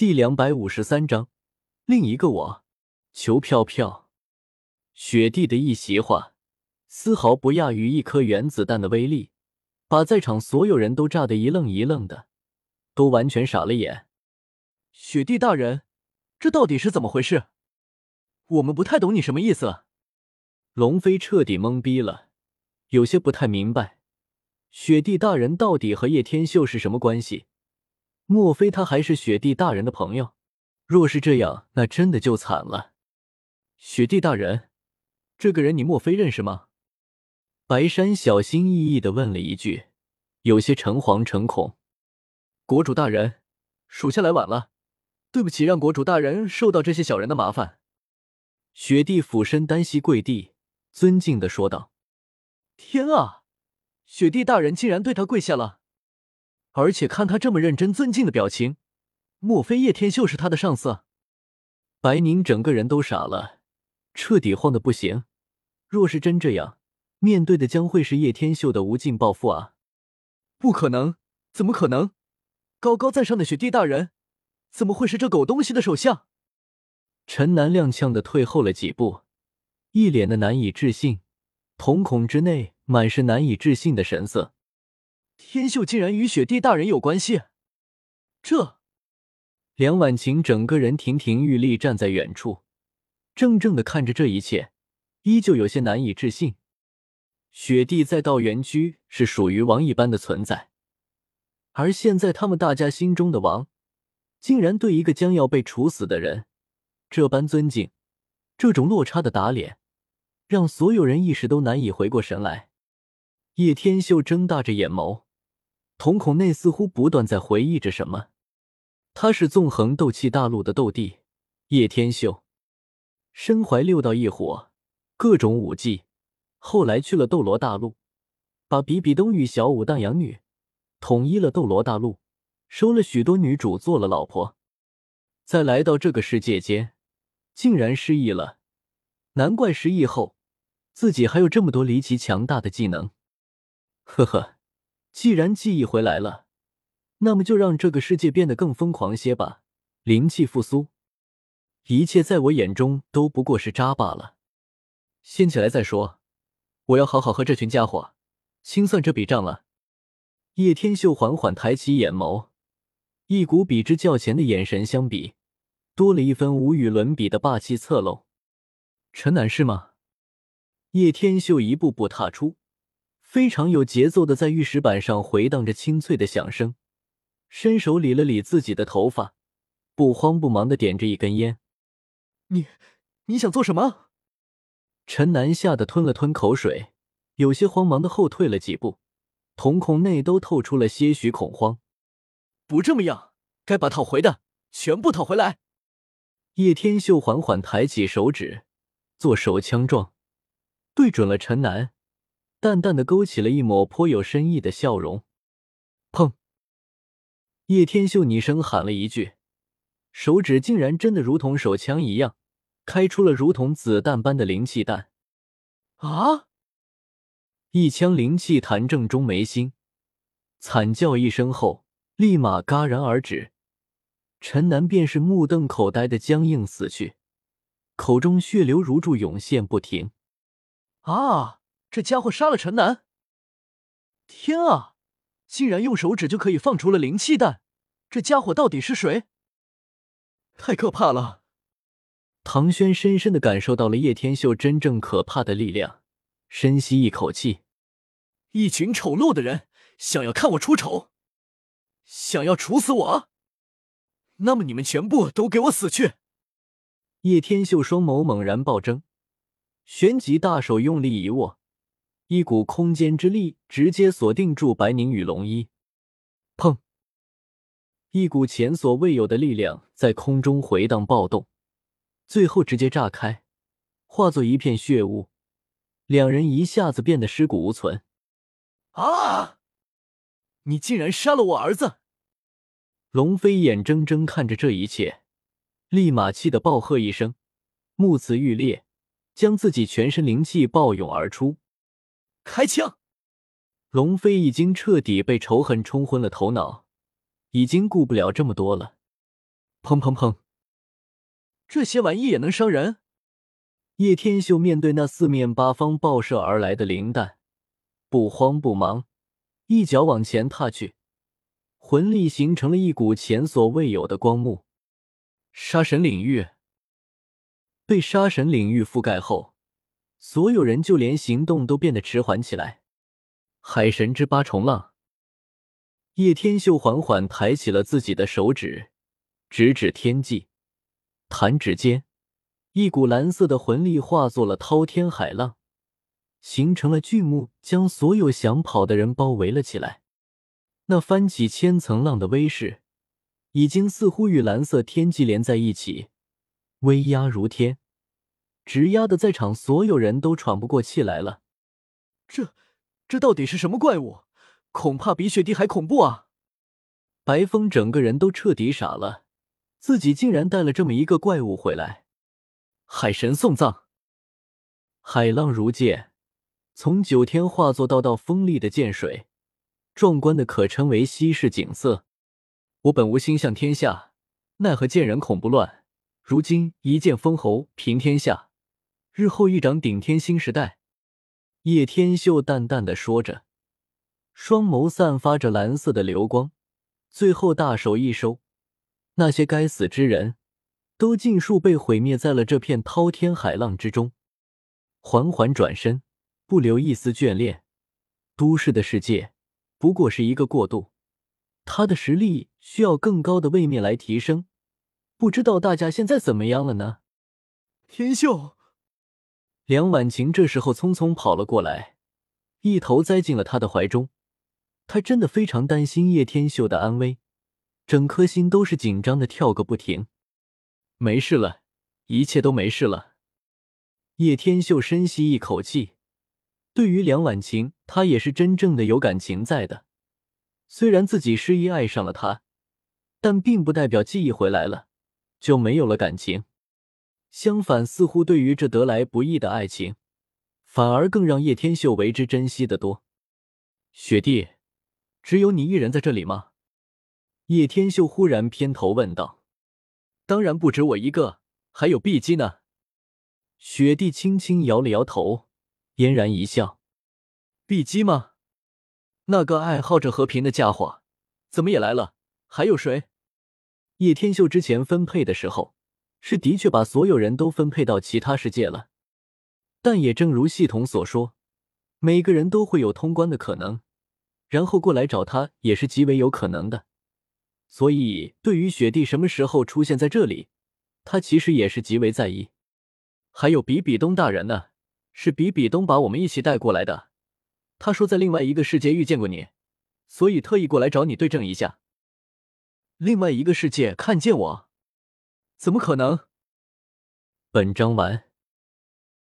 第两百五十三章，另一个我，求票票。雪地的一席话，丝毫不亚于一颗原子弹的威力，把在场所有人都炸得一愣一愣的，都完全傻了眼。雪地大人，这到底是怎么回事？我们不太懂你什么意思。龙飞彻底懵逼了，有些不太明白，雪地大人到底和叶天秀是什么关系？莫非他还是雪帝大人的朋友？若是这样，那真的就惨了。雪帝大人，这个人你莫非认识吗？白山小心翼翼的问了一句，有些诚惶诚恐。国主大人，属下来晚了，对不起，让国主大人受到这些小人的麻烦。雪帝俯身单膝跪地，尊敬的说道：“天啊，雪帝大人竟然对他跪下了！”而且看他这么认真尊敬的表情，莫非叶天秀是他的上司？白宁整个人都傻了，彻底慌的不行。若是真这样，面对的将会是叶天秀的无尽报复啊！不可能，怎么可能？高高在上的雪地大人，怎么会是这狗东西的手下？陈南踉跄的退后了几步，一脸的难以置信，瞳孔之内满是难以置信的神色。天秀竟然与雪帝大人有关系，这梁婉晴整个人亭亭玉立站在远处，怔怔的看着这一切，依旧有些难以置信。雪帝在道元区是属于王一般的存在，而现在他们大家心中的王，竟然对一个将要被处死的人这般尊敬，这种落差的打脸，让所有人一时都难以回过神来。叶天秀睁大着眼眸。瞳孔内似乎不断在回忆着什么。他是纵横斗气大陆的斗帝叶天秀，身怀六道异火，各种武技。后来去了斗罗大陆，把比比东与小舞荡养女统一了斗罗大陆，收了许多女主做了老婆。再来到这个世界间，竟然失忆了。难怪失忆后自己还有这么多离奇强大的技能。呵呵。既然记忆回来了，那么就让这个世界变得更疯狂些吧。灵气复苏，一切在我眼中都不过是渣罢了。先起来再说，我要好好和这群家伙清算这笔账了。叶天秀缓缓抬起眼眸，一股比之较前的眼神相比，多了一分无与伦比的霸气侧漏。陈南是吗？叶天秀一步步踏出。非常有节奏的在玉石板上回荡着清脆的响声，伸手理了理自己的头发，不慌不忙的点着一根烟。你你想做什么？陈南吓得吞了吞口水，有些慌忙的后退了几步，瞳孔内都透出了些许恐慌。不这么样，该把讨回的全部讨回来。叶天秀缓缓抬起手指，做手枪状，对准了陈南。淡淡的勾起了一抹颇有深意的笑容。砰！叶天秀拟声喊了一句，手指竟然真的如同手枪一样，开出了如同子弹般的灵气弹。啊！一枪灵气弹正中眉心，惨叫一声后，立马戛然而止。陈南便是目瞪口呆的僵硬死去，口中血流如注涌现不停。啊！这家伙杀了陈南！天啊，竟然用手指就可以放出了灵气弹！这家伙到底是谁？太可怕了！唐轩深深的感受到了叶天秀真正可怕的力量，深吸一口气。一群丑陋的人，想要看我出丑，想要处死我，那么你们全部都给我死去！叶天秀双眸猛然暴睁，旋即大手用力一握。一股空间之力直接锁定住白宁与龙一，砰！一股前所未有的力量在空中回荡暴动，最后直接炸开，化作一片血雾，两人一下子变得尸骨无存。啊！你竟然杀了我儿子！龙飞眼睁睁看着这一切，立马气得暴喝一声，目眦欲裂，将自己全身灵气暴涌而出。开枪！龙飞已经彻底被仇恨冲昏了头脑，已经顾不了这么多了。砰砰砰！这些玩意也能伤人？叶天秀面对那四面八方爆射而来的灵弹，不慌不忙，一脚往前踏去，魂力形成了一股前所未有的光幕。杀神领域被杀神领域覆盖后，所有人就连行动都变得迟缓起来。海神之八重浪。叶天秀缓缓抬起了自己的手指，指指天际，弹指间，一股蓝色的魂力化作了滔天海浪，形成了巨幕，将所有想跑的人包围了起来。那翻起千层浪的威势，已经似乎与蓝色天际连在一起，威压如天，直压的在场所有人都喘不过气来了。这，这到底是什么怪物？恐怕比雪地还恐怖啊！白风整个人都彻底傻了，自己竟然带了这么一个怪物回来。海神送葬，海浪如剑，从九天化作道道锋利的剑水，壮观的可称为稀世景色。我本无心向天下，奈何见人恐不乱。如今一剑封喉，平天下，日后一掌顶天新时代。叶天秀淡淡的说着。双眸散发着蓝色的流光，最后大手一收，那些该死之人都尽数被毁灭在了这片滔天海浪之中。缓缓转身，不留一丝眷恋。都市的世界不过是一个过渡，他的实力需要更高的位面来提升。不知道大家现在怎么样了呢？天秀，梁婉晴这时候匆匆跑了过来，一头栽进了他的怀中。他真的非常担心叶天秀的安危，整颗心都是紧张的跳个不停。没事了，一切都没事了。叶天秀深吸一口气，对于梁婉晴，他也是真正的有感情在的。虽然自己失忆爱上了他，但并不代表记忆回来了就没有了感情。相反，似乎对于这得来不易的爱情，反而更让叶天秀为之珍惜的多。雪弟。只有你一人在这里吗？叶天秀忽然偏头问道。当然不止我一个，还有碧姬呢。雪帝轻轻摇了摇头，嫣然一笑。碧姬吗？那个爱好着和平的家伙，怎么也来了？还有谁？叶天秀之前分配的时候，是的确把所有人都分配到其他世界了，但也正如系统所说，每个人都会有通关的可能。然后过来找他也是极为有可能的，所以对于雪帝什么时候出现在这里，他其实也是极为在意。还有比比东大人呢，是比比东把我们一起带过来的。他说在另外一个世界遇见过你，所以特意过来找你对证一下。另外一个世界看见我？怎么可能？本章完。